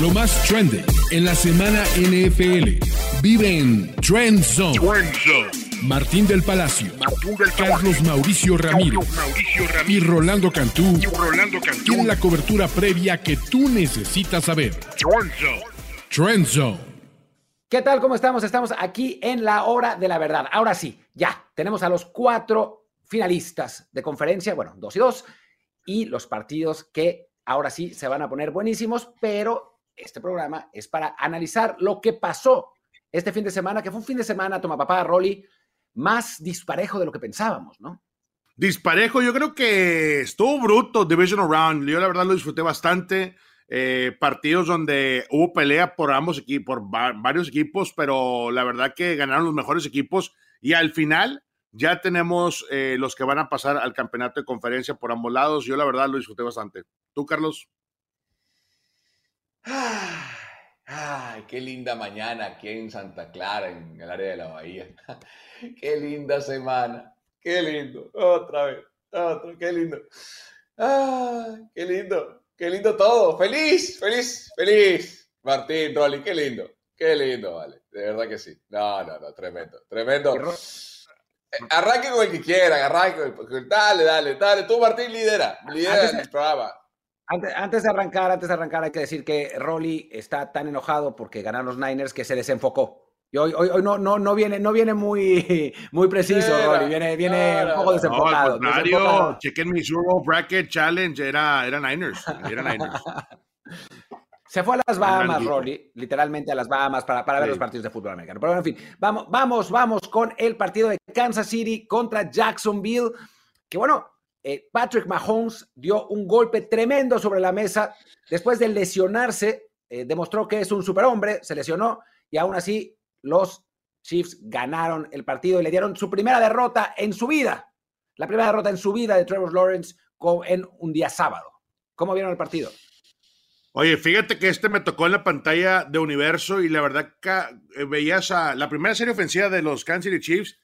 Lo más trendy en la semana NFL. Vive en Trend Zone. Martín del Palacio, Carlos Mauricio Ramírez, y Rolando Cantú, tienen la cobertura previa que tú necesitas saber. Trend Zone. ¿Qué tal? ¿Cómo estamos? Estamos aquí en la hora de la verdad. Ahora sí, ya tenemos a los cuatro finalistas de conferencia, bueno, dos y dos, y los partidos que ahora sí se van a poner buenísimos, pero este programa es para analizar lo que pasó este fin de semana, que fue un fin de semana, toma papá, Rolly, más disparejo de lo que pensábamos, ¿no? Disparejo, yo creo que estuvo bruto Divisional Round. Yo la verdad lo disfruté bastante. Eh, partidos donde hubo pelea por ambos equipos, por varios equipos, pero la verdad que ganaron los mejores equipos y al final ya tenemos eh, los que van a pasar al campeonato de conferencia por ambos lados. Yo la verdad lo disfruté bastante. ¿Tú, Carlos? Ay, qué linda mañana aquí en Santa Clara, en el área de la Bahía. qué linda semana. Qué lindo. Otra vez. Otro. Qué lindo. Ay, qué lindo. Qué lindo todo. Feliz, feliz, feliz. Martín, Rolly, qué lindo. Qué lindo, vale. De verdad que sí. No, no, no. Tremendo. Tremendo. Eh, arranque con el que quieran, arranque. Dale, dale, dale. Tú, Martín, lidera. Lidera el programa. Antes, de arrancar, antes de arrancar, hay que decir que Rolly está tan enojado porque ganaron los Niners que se desenfocó. Y hoy, hoy, hoy no, no, no, viene, no viene muy, muy preciso, Rolly. Viene, viene un poco desenfocado. No, al contrario, chequen mi Super Bracket Challenge, era, era Niners. Era Niners. Se fue a las Bahamas, Rolly, literalmente a las Bahamas para, para ver los partidos de fútbol americano. Pero en fin, vamos, vamos, vamos con el partido de Kansas City contra Jacksonville. Que bueno, eh, Patrick Mahomes dio un golpe tremendo sobre la mesa. Después de lesionarse, eh, demostró que es un superhombre, se lesionó y aún así los Chiefs ganaron el partido y le dieron su primera derrota en su vida. La primera derrota en su vida de Trevor Lawrence en un día sábado. ¿Cómo vieron el partido? Oye, fíjate que este me tocó en la pantalla de Universo y la verdad que eh, veías la primera serie ofensiva de los Kansas City Chiefs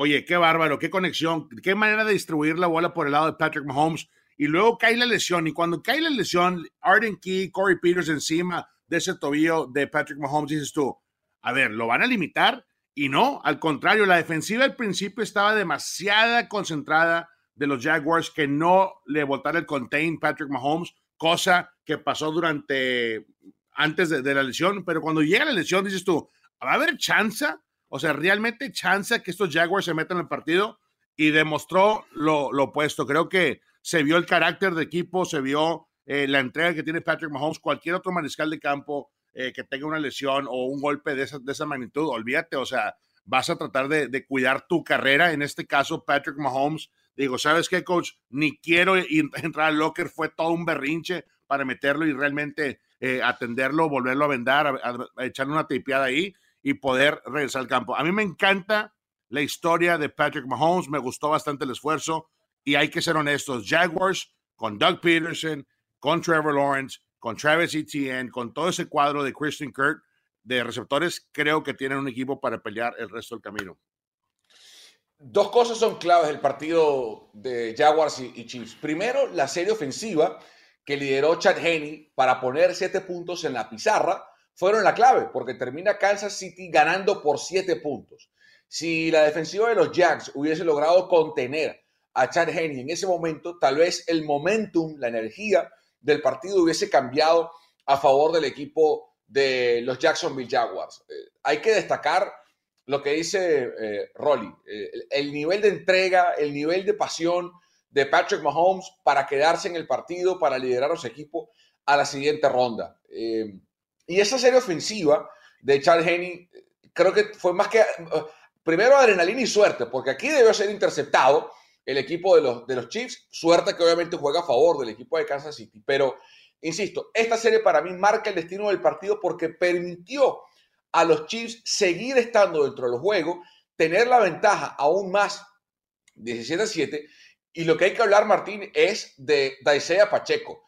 Oye, qué bárbaro, qué conexión, qué manera de distribuir la bola por el lado de Patrick Mahomes. Y luego cae la lesión. Y cuando cae la lesión, Arden Key, Corey Peters encima de ese tobillo de Patrick Mahomes, dices tú, a ver, ¿lo van a limitar? Y no, al contrario, la defensiva al principio estaba demasiada concentrada de los Jaguars que no le botara el contain Patrick Mahomes, cosa que pasó durante antes de, de la lesión. Pero cuando llega la lesión, dices tú, ¿va a haber chance o sea, realmente chance que estos Jaguars se metan el partido y demostró lo, opuesto. Creo que se vio el carácter de equipo, se vio eh, la entrega que tiene Patrick Mahomes. Cualquier otro mariscal de campo eh, que tenga una lesión o un golpe de esa, de esa magnitud, olvídate, o sea, vas a tratar de, cuidar tu carrera. En este caso, Patrick Mahomes, digo, ¿sabes qué, coach? Ni quiero entrar al locker, fue todo un berrinche para meterlo y realmente eh, atenderlo, volverlo a vendar, a, echarle una tipeada ahí y poder regresar al campo. A mí me encanta la historia de Patrick Mahomes, me gustó bastante el esfuerzo y hay que ser honestos, Jaguars con Doug Peterson, con Trevor Lawrence, con Travis Etienne, con todo ese cuadro de Christian Kirk de receptores, creo que tienen un equipo para pelear el resto del camino. Dos cosas son claves del partido de Jaguars y, Chiefs. Primero, la serie ofensiva que lideró Chad Henney para poner siete puntos en la pizarra fueron la clave, porque termina Kansas City ganando por siete puntos. Si la defensiva de los Jacks hubiese logrado contener a Chad Henney en ese momento, tal vez el momentum, la energía del partido hubiese cambiado a favor del equipo de los Jacksonville Jaguars. Eh, hay que destacar lo que dice eh, eh, el nivel de entrega, el nivel de pasión de Patrick Mahomes para quedarse en el partido, para liderar a su equipo a la siguiente ronda. Y esa serie ofensiva de Charles Henry, creo que fue más que, primero adrenalina y suerte, porque aquí debió ser interceptado el equipo de los, de los Chiefs, suerte que obviamente juega a favor del equipo de Kansas City, pero insisto, esta serie para mí marca el destino del partido porque permitió a los Chiefs seguir estando dentro del juego, tener la ventaja aún más 17 a 7. Y lo que hay que hablar, Martín, es de Daisea Pacheco.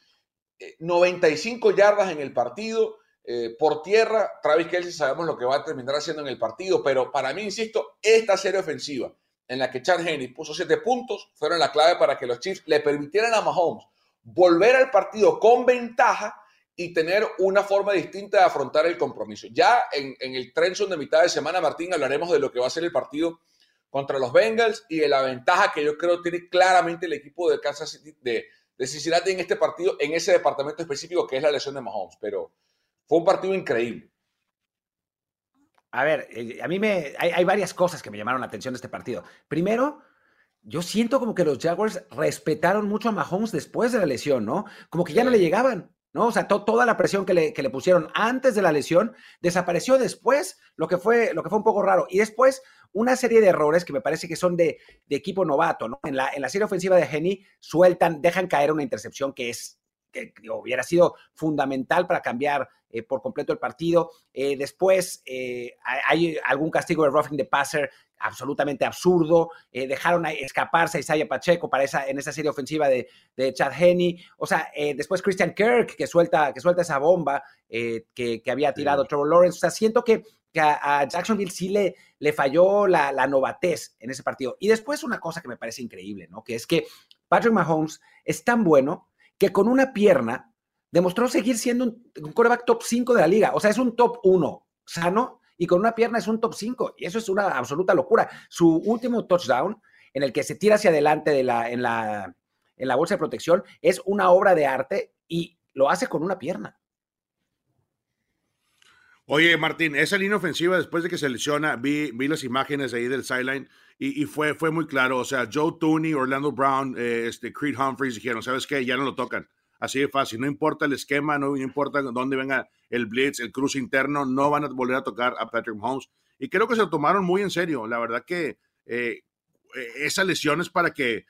95 eh, yardas en el partido, eh, por tierra, Travis Kelsey sabemos lo que va a terminar haciendo en el partido, pero para mí, insisto, esta serie ofensiva en la que Chad Henry puso siete puntos fueron la clave para que los Chiefs le permitieran a Mahomes volver al partido con ventaja y tener una forma distinta de afrontar el compromiso. Ya en, el Trenson de mitad de semana, Martín, hablaremos de lo que va a ser el partido contra los Bengals y de la ventaja que yo creo tiene claramente el equipo de Kansas City, de, de Cincinnati en este partido, en ese departamento específico que es la lesión de Mahomes. Pero fue un partido increíble. A ver, eh, a mí me hay, hay, varias cosas que me llamaron la atención de este partido. Primero, yo siento como que los Jaguars respetaron mucho a Mahomes después de la lesión, ¿no? Como que ya no le llegaban, ¿no? O sea, to, toda la presión que le, que le, pusieron antes de la lesión desapareció después, lo que fue, lo que fue un poco raro. Y después, una serie de errores que me parece que son de, de equipo novato, ¿no? En la, en la serie ofensiva de Henny sueltan, dejan caer una intercepción que es que hubiera sido fundamental para cambiar eh, por completo el partido. Eh, después eh, hay algún castigo de roughing the passer absolutamente absurdo. Dejaron escaparse a Isaiah Pacheco para esa, en esa serie ofensiva de, de Chad Henney. O sea, después Christian Kirk que suelta, que suelta esa bomba que, que, había tirado sí. Trevor Lawrence. O sea, siento que, que a, a, Jacksonville sí le, le falló la, la novatez en ese partido. Y después una cosa que me parece increíble, ¿no? Que es que Patrick Mahomes es tan bueno que con una pierna demostró seguir siendo un, un quarterback top 5 de la liga. O sea, es un top 1 sano y con una pierna es un top 5. Y eso es una absoluta locura. Su último touchdown, en el que se tira hacia adelante de la, en, la, bolsa de protección, es una obra de arte y lo hace con una pierna. Oye, Martín, esa línea ofensiva, después de que se lesiona, vi las imágenes ahí del sideline y, y, fue, fue muy claro. O sea, Joe Tooney, Orlando Brown, eh, este, Creed Humphreys dijeron, ¿sabes qué? Ya no lo tocan. Así de fácil. No importa el esquema, no, importa dónde venga el blitz, el cruce interno, no van a volver a tocar a Patrick Mahomes. Y creo que se lo tomaron muy en serio. La verdad que eh, esa lesión es para que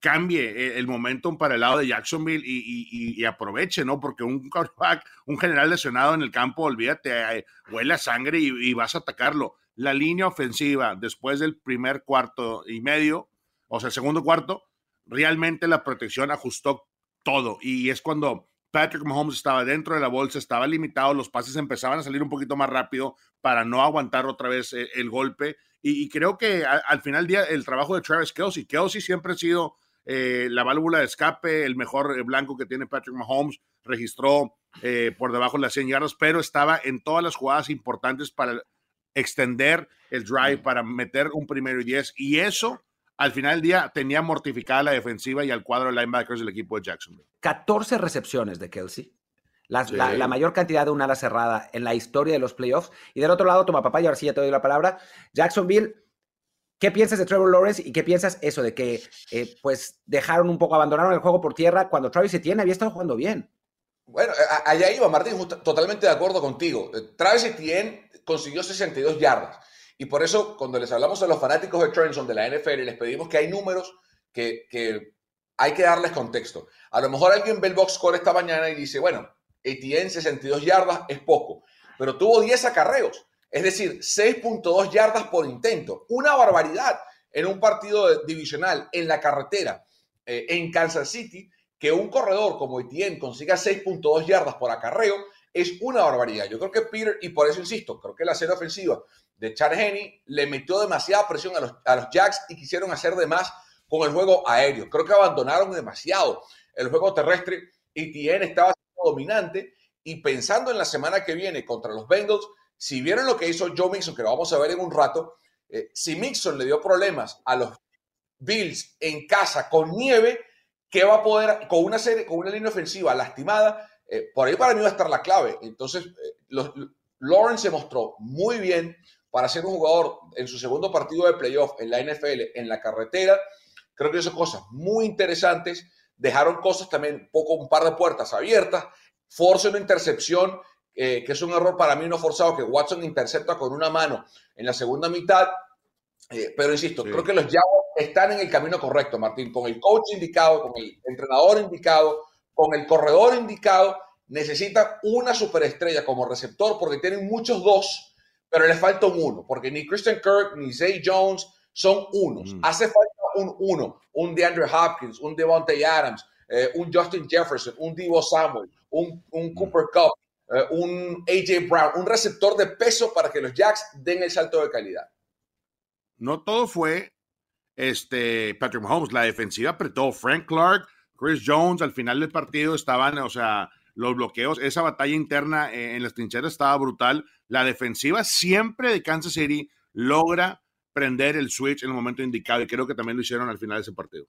cambie el momentum para el lado de Jacksonville y, y, y, aproveche, ¿no? Porque un quarterback, un general lesionado en el campo, olvídate, eh, huele a sangre y, y, vas a atacarlo. La línea ofensiva, después del primer cuarto y medio, o sea, el segundo cuarto, realmente la protección ajustó todo. Y es cuando Patrick Mahomes estaba dentro de la bolsa, estaba limitado, los pases empezaban a salir un poquito más rápido para no aguantar otra vez el, el golpe. Y, creo que al final del día el trabajo de Travis Kelsey, Kelsey siempre ha sido eh, la válvula de escape, el mejor blanco que tiene Patrick Mahomes, registró eh, por debajo de las 100 yardas, pero estaba en todas las jugadas importantes para extender el drive, para meter un primero y 10. Y eso al final del día tenía mortificada la defensiva y al cuadro de linebackers del equipo de Jacksonville. 14 recepciones de Kelsey. La, sí. la, la, mayor cantidad de una ala cerrada en la historia de los playoffs. Y del otro lado, toma papá, y ahora sí ya te doy la palabra. Jacksonville, ¿qué piensas de Trevor Lawrence y qué piensas eso de que eh, pues dejaron un poco, abandonaron el juego por tierra cuando Travis Etienne había estado jugando bien? Bueno, allá iba Martín, totalmente de acuerdo contigo. Travis Etienne consiguió 62 yardas. Y por eso, cuando les hablamos a los fanáticos de Trenson de la NFL, les pedimos que hay números que, hay que darles contexto. A lo mejor alguien ve el box score esta mañana y dice, bueno, Etienne 62 yardas es poco, pero tuvo 10 acarreos, es decir, 6.2 yardas por intento. Una barbaridad en un partido divisional en la carretera eh, en Kansas City, que un corredor como Etienne consiga 6.2 yardas por acarreo es una barbaridad. Yo creo que Peter, y por eso insisto, creo que la serie ofensiva de Chad Henney le metió demasiada presión a los, a los Jacks y quisieron hacer de más con el juego aéreo. Creo que abandonaron demasiado el juego terrestre y Tien estaba dominante. Y pensando en la semana que viene contra los Bengals, si vieron lo que hizo Joe Mixon, que lo vamos a ver en un rato, eh, si Mixon le dio problemas a los Bills en casa con nieve, ¿qué va a poder, con una serie, con una línea ofensiva lastimada? Eh, por ahí para mí va a estar la clave. Entonces, eh, los, Lawrence se mostró muy bien para ser un jugador en su segundo partido de playoff en la NFL, en la carretera. Creo que hizo cosas muy interesantes. Dejaron cosas también, poco, un par de puertas abiertas. Force una intercepción, eh, que es un error para mí no forzado, que Watson intercepta con una mano en la segunda mitad. Eh, pero insisto, sí. creo que los Jaguars están en el camino correcto, Martín, con el coach indicado, con el entrenador indicado, con el corredor indicado. Necesita una superestrella como receptor porque tienen muchos dos, pero les falta un uno, porque ni Christian Kirk ni Zay Jones son unos. Mm. Hace falta un uno, un DeAndre Hopkins, un Devontae Adams, eh, un Justin Jefferson, un Divo Samuel, un, un mm. Cooper Cup, eh, un AJ Brown, un receptor de peso para que los Jacks den el salto de calidad. No todo fue este Patrick Mahomes, la defensiva apretó. Frank Clark, Chris Jones, al final del partido estaban, o sea, los bloqueos, esa batalla interna eh, en las trincheras estaba brutal. La defensiva siempre de Kansas City logra prender el switch en el momento indicado y creo que también lo hicieron al final de ese partido.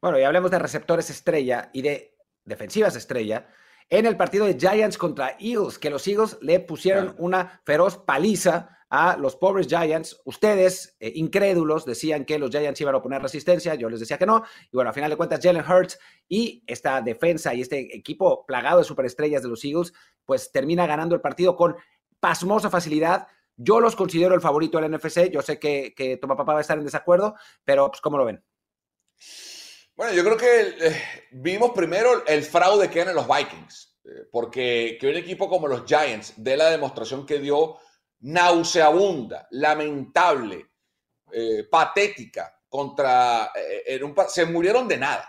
Bueno, y hablemos de receptores estrella y de defensivas estrella en el partido de Giants contra Eagles, que los Eagles le pusieron una feroz paliza a los pobres Giants. Ustedes, eh, incrédulos, decían que los Giants iban a poner resistencia, yo les decía que no. Y bueno, a final de cuentas, Jalen Hurts y esta defensa y este equipo plagado de superestrellas de los Eagles, pues termina ganando el partido con pasmosa facilidad. Yo los considero el favorito del NFC. Yo sé que, que Toma Papá va a estar en desacuerdo, pero pues, ¿cómo lo ven? Bueno, yo creo que eh, vimos primero el fraude que eran los Vikings, eh, porque que un equipo como los Giants dé la demostración que dio nauseabunda, lamentable, eh, patética contra... se murieron de nada.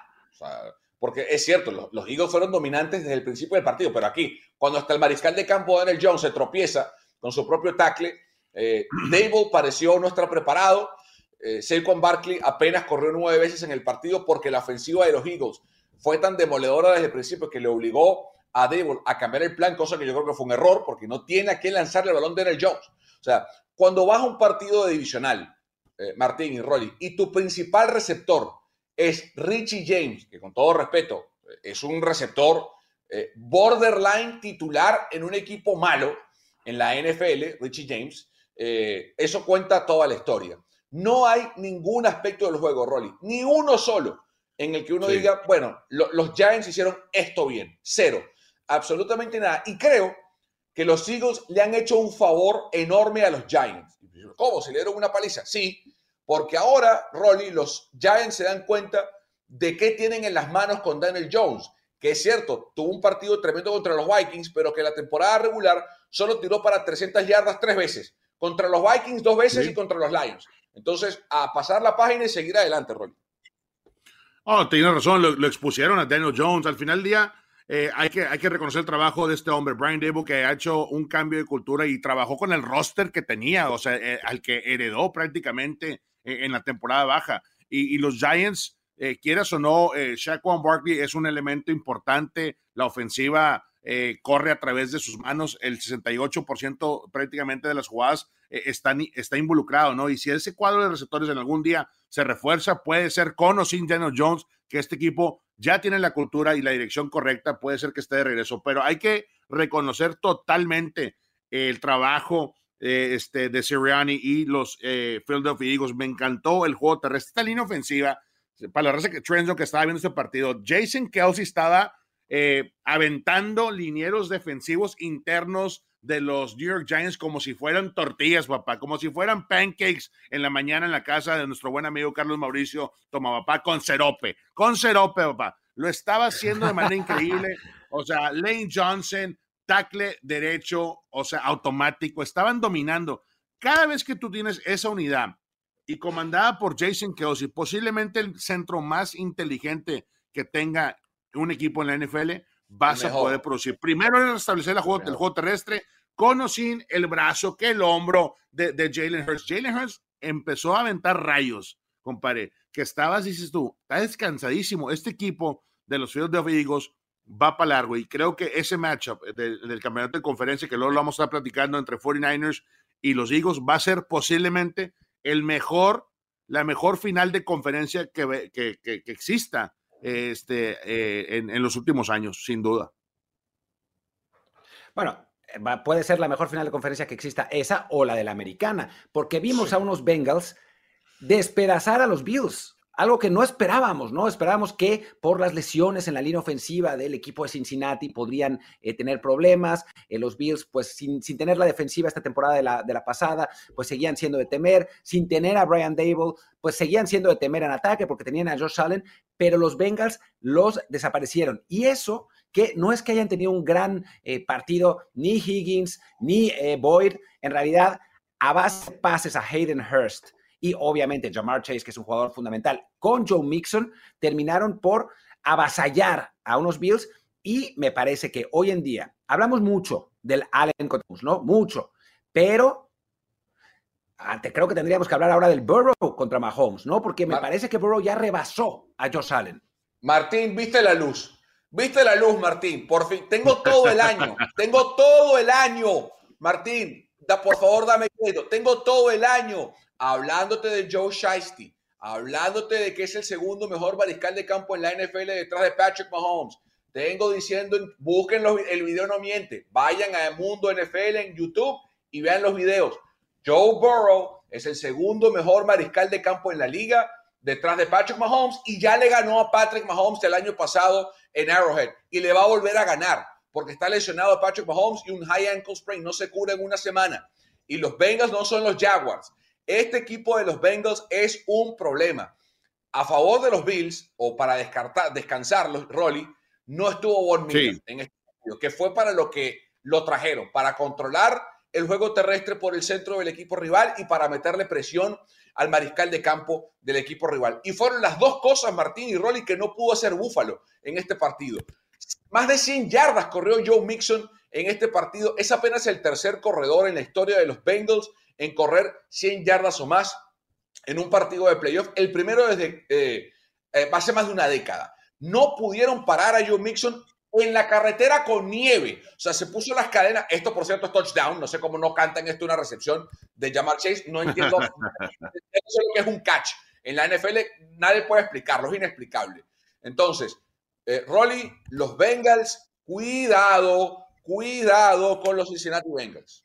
porque es cierto, los, Eagles fueron dominantes desde el principio del partido, pero aquí, cuando hasta el mariscal de campo Daniel Jones se tropieza con su propio tackle, Dable pareció no estar preparado eh, Saquon Barkley apenas corrió nueve veces en el partido porque la ofensiva de los Eagles fue tan demoledora desde el principio que le obligó a a cambiar el plan, cosa que yo creo que fue un error porque no tiene a quién lanzarle el balón de Daniel Jones. O sea, cuando vas a un partido de divisional, eh, Martín y Rolly, y tu principal receptor es Richie James, que con todo respeto es un receptor eh, borderline titular en un equipo malo en la NFL, Richie James, eso cuenta toda la historia. No hay ningún aspecto del juego, Rolly, ni uno solo en el que uno diga, bueno, los Giants hicieron esto bien. Cero. Absolutamente nada. Y creo que los Eagles le han hecho un favor enorme a los Giants. ¿Cómo? ¿Se le dieron una paliza? Sí, porque ahora, Rolly, los Giants se dan cuenta de qué tienen en las manos con Daniel Jones, que es cierto, tuvo un partido tremendo contra los Vikings, pero que la temporada regular solo tiró para 300 yardas tres veces. Contra los Vikings dos veces y contra los Lions. Entonces, a pasar la página y seguir adelante, Rolly. Oh, tiene razón, lo, expusieron a Daniel Jones. Al final del día, eh, hay, que, hay que reconocer el trabajo de este hombre, Brian Dable, que ha hecho un cambio de cultura y trabajó con el roster que tenía, o sea, eh, al que heredó prácticamente eh, en la temporada baja. Y, los Giants, quieras o no, Shaquan Barkley es un elemento importante. La ofensiva corre a través de sus manos. El 68% prácticamente de las jugadas eh, está, está involucrado, ¿no? Y si ese cuadro de receptores en algún día se refuerza, puede ser con o sin Daniel Jones, que este equipo ya tiene la cultura y la dirección correcta, puede ser que esté de regreso, pero hay que reconocer totalmente el trabajo eh, este, de Sirianni y los eh, Philadelphia Eagles. Me encantó el juego terrestre, esta línea ofensiva, para la raza que Trenzo que estaba viendo este partido, Jason Kelsey estaba eh, aventando linieros defensivos internos de los New York Giants como si fueran tortillas, papá, como si fueran pancakes en la mañana en la casa de nuestro buen amigo Carlos Mauricio Toma, papá, con serope, con serope, papá. Lo estaba haciendo de manera increíble. O sea, Lane Johnson, tackle derecho, o sea, automático, estaban dominando. Cada vez que tú tienes esa unidad y comandada por Jason Kelsey, posiblemente el centro más inteligente que tenga un equipo en la NFL, vas a poder producir. Primero es restablecer el juego, el juego terrestre con o sin el brazo, que el hombro de, de Jalen Hurts. Jalen Hurts empezó a aventar rayos, compadre, que estabas, dices tú, está descansadísimo. Este equipo de los de Eagles va para largo y creo que ese matchup del, campeonato de conferencia, que luego lo vamos a estar platicando entre 49ers y los Eagles, va a ser posiblemente el mejor, la mejor final de conferencia que, que, que, que exista este, eh, en, los últimos años, sin duda. Bueno, eh, puede ser la mejor final de conferencia que exista esa o la de la americana, porque vimos a unos Bengals despedazar a los Bills algo que no esperábamos, ¿no? Esperábamos que por las lesiones en la línea ofensiva del equipo de Cincinnati podrían eh, tener problemas. Eh, los Bills, pues sin, tener la defensiva esta temporada de la, de la, pasada, pues seguían siendo de temer. Sin tener a Brian Dable, pues seguían siendo de temer en ataque porque tenían a Josh Allen, pero los Bengals los desaparecieron. Y eso que no es que hayan tenido un gran eh, partido, ni Higgins, ni Boyd, en realidad a base de pases a Hayden Hurst y obviamente Jamar Chase, que es un jugador fundamental, con Joe Mixon, terminaron por avasallar a unos Bills y me parece que hoy en día hablamos mucho del Allen ¿no? Mucho, pero ah, creo que tendríamos que hablar ahora del Burrow contra Mahomes, ¿no? Porque me parece que Burrow ya rebasó a Josh Allen. Martín, viste la luz. Viste la luz, Martín. Por fin, tengo todo el año. tengo todo el año. Martín, da, por favor, dame crédito. Tengo todo el año hablándote de Joe Shiesty, hablándote de que es el segundo mejor mariscal de campo en la NFL detrás de Patrick Mahomes. Tengo diciendo, busquen el video no miente. Vayan a Mundo NFL en YouTube y vean los videos. Joe Burrow es el segundo mejor mariscal de campo en la liga detrás de Patrick Mahomes y ya le ganó a Patrick Mahomes el año pasado en Arrowhead y le va a volver a ganar porque está lesionado Patrick Mahomes y un high ankle sprain no se cura en una semana. Y los Bengals no son los Jaguars. Este equipo de los Bengals es un problema. A favor de los Bills, o para descartar, descansarlos, Rolly, no estuvo Von en este partido, que fue para lo que lo trajeron, para controlar el juego terrestre por el centro del equipo rival y para meterle presión al mariscal de campo del equipo rival. Y fueron las dos cosas, Martín y Rolly, que no pudo hacer Búfalo en este partido. Más de 100 yardas corrió Joe Mixon en este partido. Es apenas el tercer corredor en la historia de los Bengals en correr 100 yardas o más en un partido de playoff. El primero desde eh, eh, hace más de una década. No pudieron parar a Joe Mixon en la carretera con nieve. O sea, se puso las cadenas. Esto, por cierto, es touchdown. No sé cómo no cantan esto una recepción de Jamar Chase. No entiendo. Eso es lo que es un catch. En la NFL nadie puede explicarlo. Es inexplicable. Entonces, eh, Rolly, los Bengals, cuidado, cuidado con los Cincinnati Bengals.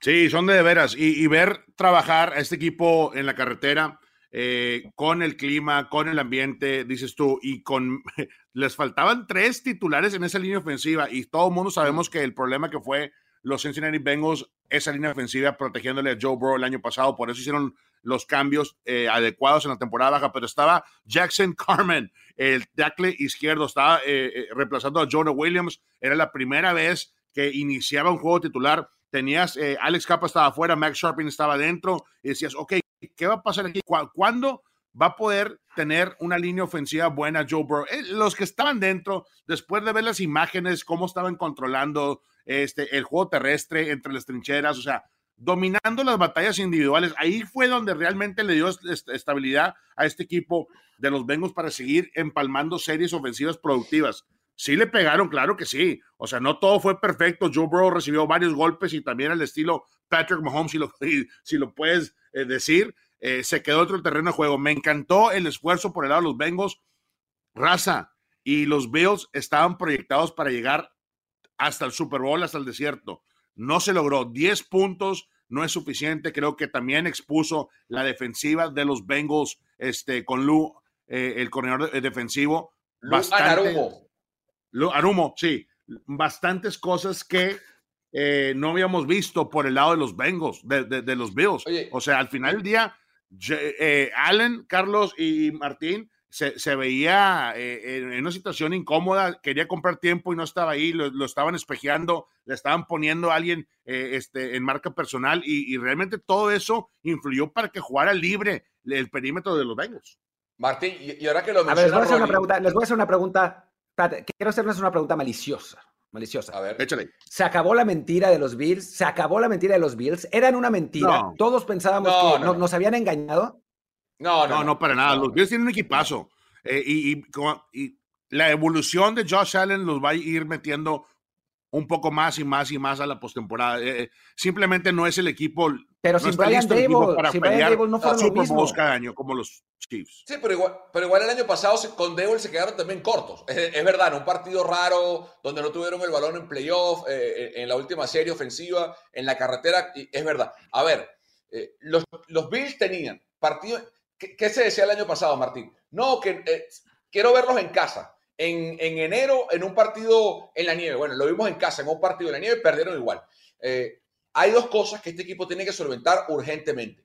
Sí, son de, veras. Y, ver trabajar a este equipo en la carretera eh, con el clima, con el ambiente, dices tú, y con les faltaban tres titulares en esa línea ofensiva y todo el mundo sabemos que el problema que fue los Cincinnati Bengals, esa línea ofensiva protegiéndole a Joe Burrow el año pasado, por eso hicieron los cambios eh, adecuados en la temporada baja, pero estaba Jackson Carmen, el tackle izquierdo, estaba eh, reemplazando a Jonah Williams, era la primera vez que iniciaba un juego titular tenías, eh, Alex Capa estaba afuera, Max Sharping estaba dentro, y decías, ok, ¿qué va a pasar aquí? ¿Cuándo va a poder tener una línea ofensiva buena Joe Burrow? Eh, los que estaban dentro, después de ver las imágenes, cómo estaban controlando este, el juego terrestre entre las trincheras, o sea, dominando las batallas individuales, ahí fue donde realmente le dio estabilidad a este equipo de los Bengals para seguir empalmando series ofensivas productivas. Sí le pegaron, claro que sí. O sea, no todo fue perfecto. Joe Burrow recibió varios golpes y también al estilo Patrick Mahomes, si lo, si lo puedes eh, decir, eh, se quedó otro terreno de juego. Me encantó el esfuerzo por el lado de los Bengals. Raza y los Bills estaban proyectados para llegar hasta el Super Bowl, hasta el desierto. No se logró. 10 puntos no es suficiente. Creo que también expuso la defensiva de los Bengals este, con Lou, eh, el corredor defensivo. bastante, Arumo, sí, bastantes cosas que eh, no habíamos visto por el lado de los Bengals, de, los Bills. o sea, al final del día, eh, Allen, Carlos y Martín se, veía eh, en una situación incómoda, quería comprar tiempo y no estaba ahí, lo, estaban espejeando, le estaban poniendo a alguien este, en marca personal y, realmente todo eso influyó para que jugara libre el perímetro de los Bengals. Martín, y, ahora que lo mencionas, les voy a hacer una pregunta, les voy a hacer una pregunta quiero hacerles una pregunta maliciosa. Maliciosa. A ver, échale. Se acabó la mentira de los Bills. Se acabó la mentira de los Bills. Eran una mentira. Todos pensábamos que nos habían engañado. No, no, no, para nada. Los Bills tienen un equipazo. Eh, y, y, la evolución de Josh Allen los va a ir metiendo un poco más y más y más a la postemporada. Eh, eh, simplemente no es el equipo. Pero sin Brian Dable, para sin Brian Dable no fueron lo mismo. cada año como los Chiefs. Sí, pero igual, pero igual el año pasado con Dable se quedaron también cortos. Es, verdad, un partido raro donde no tuvieron el balón en playoff, eh, en la última serie ofensiva, en la carretera. es verdad. A ver, los, los, Bills tenían partido. ¿qué, se decía el año pasado, Martín? No, que quiero verlos en casa en, enero en un partido en la nieve. Bueno, lo vimos en casa, en un partido en la nieve, perdieron igual. Eh, hay dos cosas que este equipo tiene que solventar urgentemente.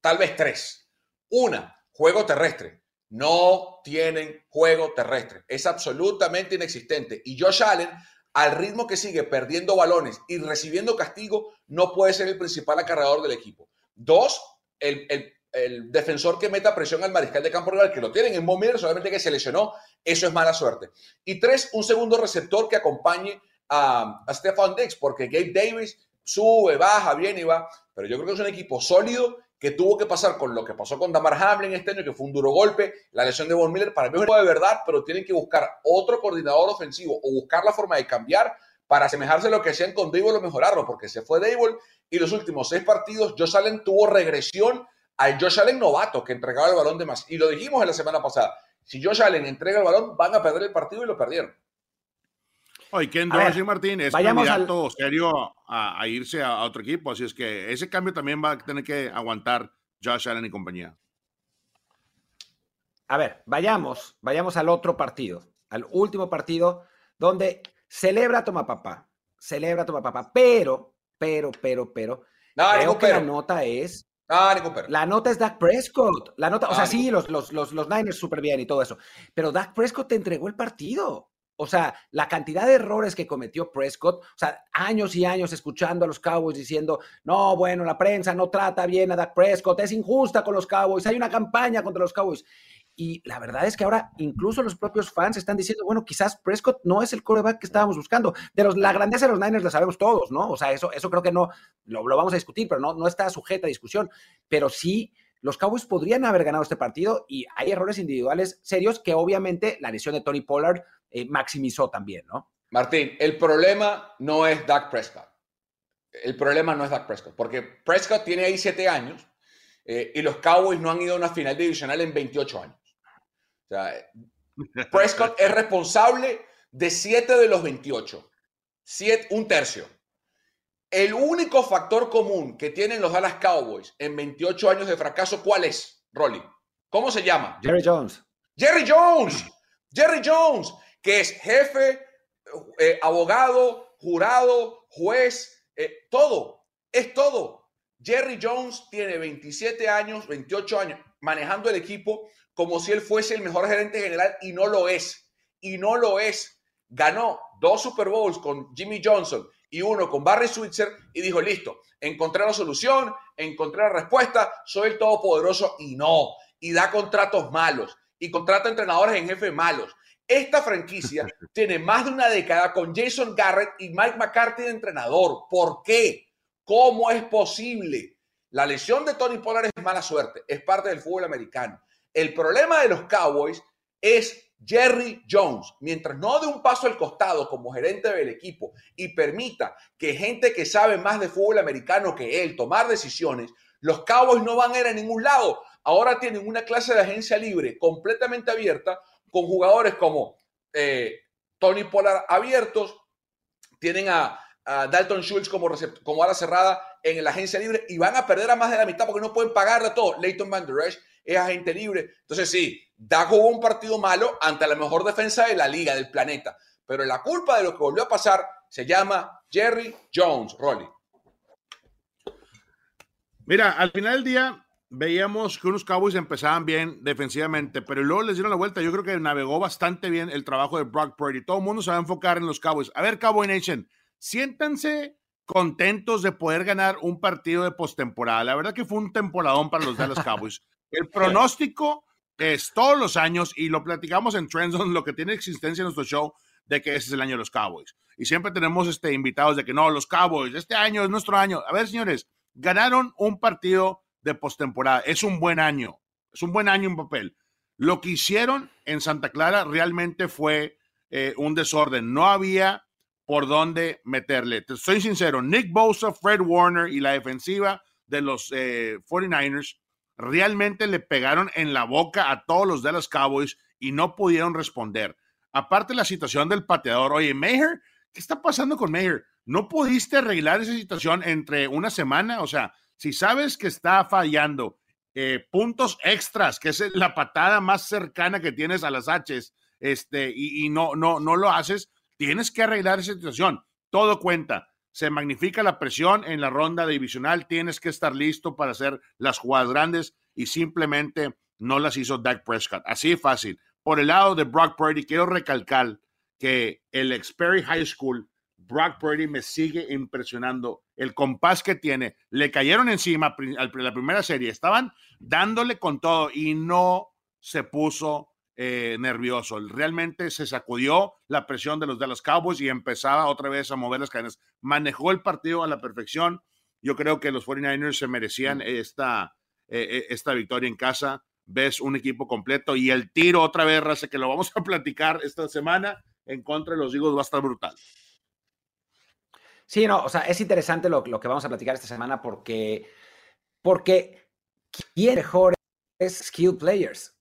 Tal vez tres. Una, juego terrestre. No tienen juego terrestre. Es absolutamente inexistente. Y Josh Allen, al ritmo que sigue perdiendo balones y recibiendo castigo, no puede ser el principal acarreador del equipo. Dos, el, el defensor que meta presión al mariscal de campo rival, que lo tienen en Von solamente que se lesionó, eso es mala suerte. Y tres, un segundo receptor que acompañe a, a Stefan Dix, porque Gabe Davis sube, baja, viene y va, pero yo creo que es un equipo sólido que tuvo que pasar con lo que pasó con Damar Hamlin este año, que fue un duro golpe, la lesión de Von Miller, para mí es de verdad, pero tienen que buscar otro coordinador ofensivo o buscar la forma de cambiar para asemejarse a lo que hacían con Dable o mejorarlo, porque se fue Dable y los últimos seis partidos Josh Allen tuvo regresión al Josh Allen novato que entregaba el balón de más. Y lo dijimos en la semana pasada, si Josh Allen entrega el balón, van a perder el partido y lo perdieron. Oye, Ken Dorsey Martín es candidato serio a, irse a, otro equipo, así es que ese cambio también va a tener que aguantar Josh Allen y compañía. A ver, vayamos, vayamos al otro partido, al último partido donde celebra toma papá, celebra toma papá, pero, pero, pero, pero, creo que la nota es Ah, La nota es Dak Prescott. La nota, o sea, sí, los, los, los, los Niners súper bien y todo eso. Pero Dak Prescott te entregó el partido. O sea, la cantidad de errores que cometió Prescott, o sea, años y años escuchando a los Cowboys diciendo, no, bueno, la prensa no trata bien a Dak Prescott, es injusta con los Cowboys, hay una campaña contra los Cowboys. Y la verdad es que ahora incluso los propios fans están diciendo, bueno, quizás Prescott no es el coreback que estábamos buscando. De los, la grandeza de los Niners la sabemos todos, ¿no? O sea, eso, eso creo que no lo, lo vamos a discutir, pero no, no está sujeta a discusión. Pero sí los Cowboys podrían haber ganado este partido y hay errores individuales serios que obviamente la lesión de Tony Pollard eh, maximizó también, ¿no? Martín, el problema no es Dak Prescott. El problema no es Dak Prescott, porque Prescott tiene ahí siete años eh, y los Cowboys no han ido a una final divisional en 28 años. O sea, Prescott es responsable de siete de los 28, siete, un tercio. El único factor común que tienen los Dallas Cowboys en 28 años de fracaso, ¿cuál es, Rolly? ¿Cómo se llama? Jerry Jones. Jerry Jones. Jerry Jones, que es jefe, eh, abogado, jurado, juez, eh, todo. Es todo. Jerry Jones tiene 27 años, 28 años, manejando el equipo como si él fuese el mejor gerente general y no lo es. Y no lo es. Ganó dos Super Bowls con Jimmy Johnson y uno con Barry Switzer y dijo, listo, encontré la solución, encontré la respuesta, soy el todopoderoso y no, y da contratos malos y contrata entrenadores en jefe malos. Esta franquicia tiene más de una década con Jason Garrett y Mike McCarthy de entrenador. ¿Por qué? ¿Cómo es posible? La lesión de Tony Pollard es mala suerte, es parte del fútbol americano. El problema de los Cowboys es Jerry Jones, mientras no dé un paso al costado como gerente del equipo y permita que gente que sabe más de fútbol americano que él tomar decisiones, los Cowboys no van a ir a ningún lado. Ahora tienen una clase de agencia libre completamente abierta con jugadores como eh, Tony Pollard abiertos, tienen a, Dalton Schultz como, como ala cerrada en la agencia libre y van a perder a más de la mitad porque no pueden pagarle todo. Leighton Van Der Esch es agente libre. Entonces sí, Da jugó un partido malo ante la mejor defensa de la liga, del planeta. Pero la culpa de lo que volvió a pasar se llama Jerry Jones, Rolly. Mira, al final del día veíamos que unos Cowboys empezaban bien defensivamente, pero luego les dieron la vuelta. Yo creo que navegó bastante bien el trabajo de Brock Purdy. Todo el mundo se va a enfocar en los Cowboys. A ver, Cowboy Nation, siéntanse contentos de poder ganar un partido de postemporada. La verdad que fue un temporadón para los Dallas Cowboys. El pronóstico es todos los años, y lo platicamos en Trendzone, lo que tiene existencia en nuestro show, de que ese es el año de los Cowboys. Y siempre tenemos este, invitados de que no, los Cowboys, este año es nuestro año. A ver, señores, ganaron un partido de postemporada. Es un buen año. Es un buen año en papel. Lo que hicieron en Santa Clara realmente fue eh, un desorden. No había por dónde meterle. Te soy sincero, Nick Bosa, Fred Warner y la defensiva de los 49ers eh, realmente le pegaron en la boca a todos los de los Cowboys y no pudieron responder. Aparte la situación del pateador, oye, Mayer, ¿qué está pasando con Mayer? ¿No pudiste arreglar esa situación entre una semana? O sea, si sabes que está fallando eh, puntos extras, que es la patada más cercana que tienes a las H's, este, y, y no, no, no lo haces, tienes que arreglar esa situación. Todo cuenta se magnifica la presión en la ronda divisional, tienes que estar listo para hacer las jugadas grandes y simplemente no las hizo Dak Prescott. Así fácil. Por el lado de Brock Purdy, quiero recalcar que el Xperry High School, Brock Purdy me sigue impresionando. El compás que tiene, le cayeron encima la primera serie, estaban dándole con todo y no se puso eh, nervioso. Realmente se sacudió la presión de los de los Cowboys y empezaba otra vez a mover las cadenas. Manejó el partido a la perfección. Yo creo que los 49ers se merecían esta, esta victoria en casa. Ves un equipo completo y el tiro otra vez, Raza, que lo vamos a platicar esta semana en contra de los Eagles va a estar brutal. Sí, no, o sea, es interesante lo, lo que vamos a platicar esta semana porque, porque ¿quién mejores skill players?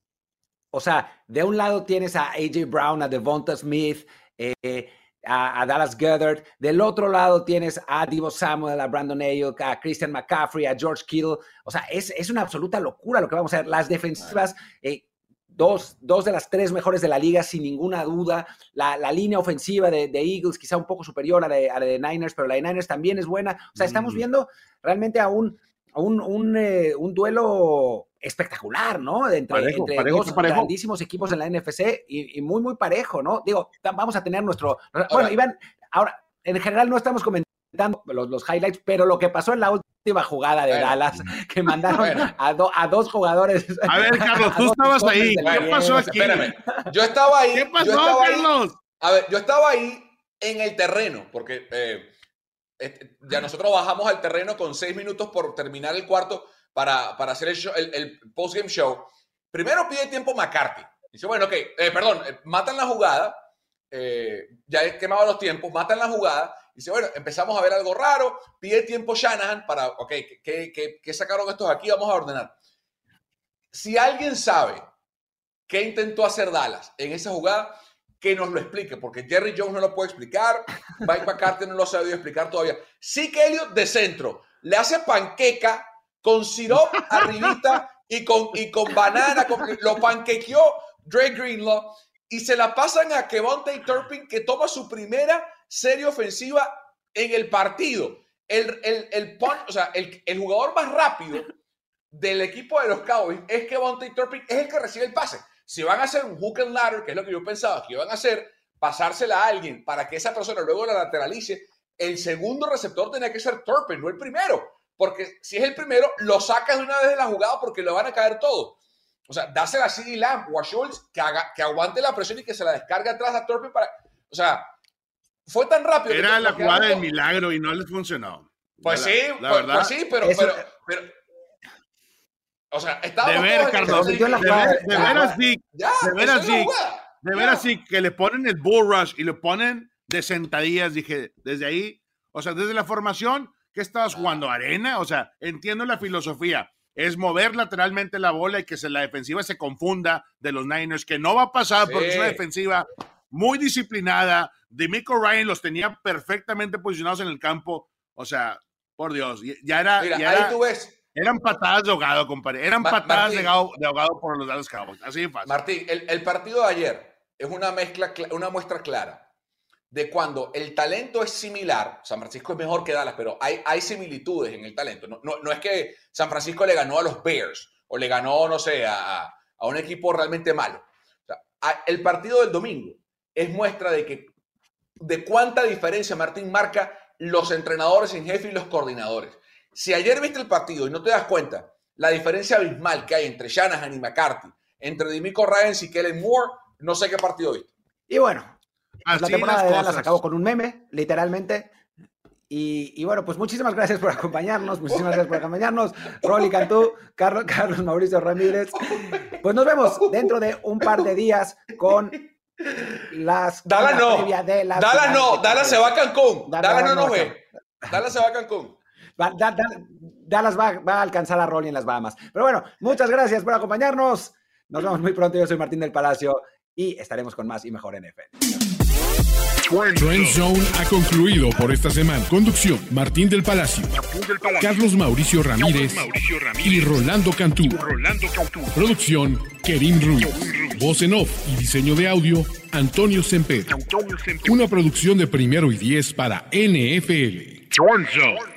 O sea, de un lado tienes a AJ Brown, a Devonta Smith, eh, a, Dallas Goddard. Del otro lado tienes a Divo Samuel, a Brandon Ayuk, a Christian McCaffrey, a George Kittle. O sea, es, es una absoluta locura lo que vamos a ver. Las defensivas, eh, dos, dos, de las tres mejores de la liga, sin ninguna duda. La, la línea ofensiva de, de, Eagles, quizá un poco superior a la, de, a de, Niners, pero la de Niners también es buena. O sea, estamos mm. viendo realmente a un, un, un, eh, un duelo espectacular, ¿no? Entre, entre dos grandísimos equipos en la NFC y, y, muy, muy parejo, ¿no? Digo, vamos a tener nuestro... Bueno, Iván, ahora, en general no estamos comentando los, los highlights, pero lo que pasó en la última jugada de Dallas, que mandaron a, a, dos jugadores. A ver, Carlos, tú estabas ahí. ¿Qué pasó aquí? Espérame. Yo estaba ahí. ¿Qué pasó, Carlos? Ahí, a ver, yo estaba ahí en el terreno, porque eh, ya nosotros bajamos al terreno con seis minutos por terminar el cuarto para, para hacer el, show, el, el postgame show. Primero pide tiempo McCarthy. Dice, bueno, ok, eh, perdón, eh, matan la jugada, eh, ya he quemado los tiempos, matan la jugada. Dice, bueno, empezamos a ver algo raro, pide tiempo Shanahan para, ok, ¿qué, qué, qué sacaron estos aquí? Vamos a ordenar. Si alguien sabe qué intentó hacer Dallas en esa jugada, que nos lo explique, porque Jerry Jones no lo puede explicar, Mike McCarthy no lo ha sabido explicar todavía. Sí que Elliot de centro le hace panqueca con sirop arribita y con, y con banana, lo panquequeó Dre Greenlaw y se la pasan a Kevontae Turpin que toma su primera serie ofensiva en el partido. El, el, el, el, jugador más rápido del equipo de los Cowboys es Kevontae Turpin, es el que recibe el pase. Si van a hacer un hook and ladder, que es lo que yo pensaba que iban a hacer, pasársela a alguien para que esa persona luego la lateralice, el segundo receptor tenía que ser Turpin, no el primero. Porque si es el primero, lo sacas de una vez de la jugada porque lo van a caer todos. O sea, dásela a CD Lamb o a Schultz que, haga, que aguante la presión y que se la descargue atrás a Turpin para. O sea, fue tan rápido. Era la jugada del milagro y no les funcionó. Pues sí, la, pues, verdad. pues, sí, pero, pero, pero, O sea, estaba. De ver, Carlos. De, veras sí. de veras sí. De veras sí, que le ponen el bull rush y le ponen de sentadillas. Dije, desde ahí, o sea, desde la formación ¿Qué estabas jugando? ¿Arena? O sea, entiendo la filosofía. Es mover lateralmente la bola y que se, la defensiva se confunda de los Niners, que no va a pasar porque es una defensiva muy disciplinada. Demico Ryan los tenía perfectamente posicionados en el campo. O sea, por Dios, ya era. ya tú ves. Eran patadas de ahogado, compadre. Eran patadas de, ahogado, por los Dallas Cowboys. Así de fácil. Martín, el, el partido de ayer es una mezcla, una muestra clara de cuando el talento es similar, San Francisco es mejor que Dallas, pero hay, similitudes en el talento. No, es que San Francisco le ganó a los Bears o le ganó, no sé, a, un equipo realmente malo. el partido del domingo es muestra de que de cuánta diferencia Martín marca los entrenadores en jefe y los coordinadores. Si ayer viste el partido y no te das cuenta la diferencia abismal que hay entre Shanahan y McCarthy, entre Dimico Ryan y Kellen Moore, no sé qué partido viste. Y bueno, la temporada de Dallas acabó con un meme, literalmente. Y, bueno, pues muchísimas gracias por acompañarnos, muchísimas gracias por acompañarnos, Rolly Cantú, Carlos, Carlos Mauricio Ramírez. Pues nos vemos dentro de un par de días con las... Dallas no, de Dallas no, Dallas se va a Cancún, Dallas, no nos ve, Dallas se va a Cancún. Dallas va, va, a alcanzar a Rolly en las Bahamas. Pero bueno, muchas gracias por acompañarnos. Nos vemos muy pronto. Yo soy Martín del Palacio y estaremos con más y mejor NFL. Trend Zone ha concluido por esta semana. Conducción: Martín del Palacio, Carlos Mauricio Ramírez, y Rolando Cantú. Producción: Kerim Ruiz. Voz en off y diseño de audio: Antonio Semper. Una producción de primero y diez para NFL. Trend Zone.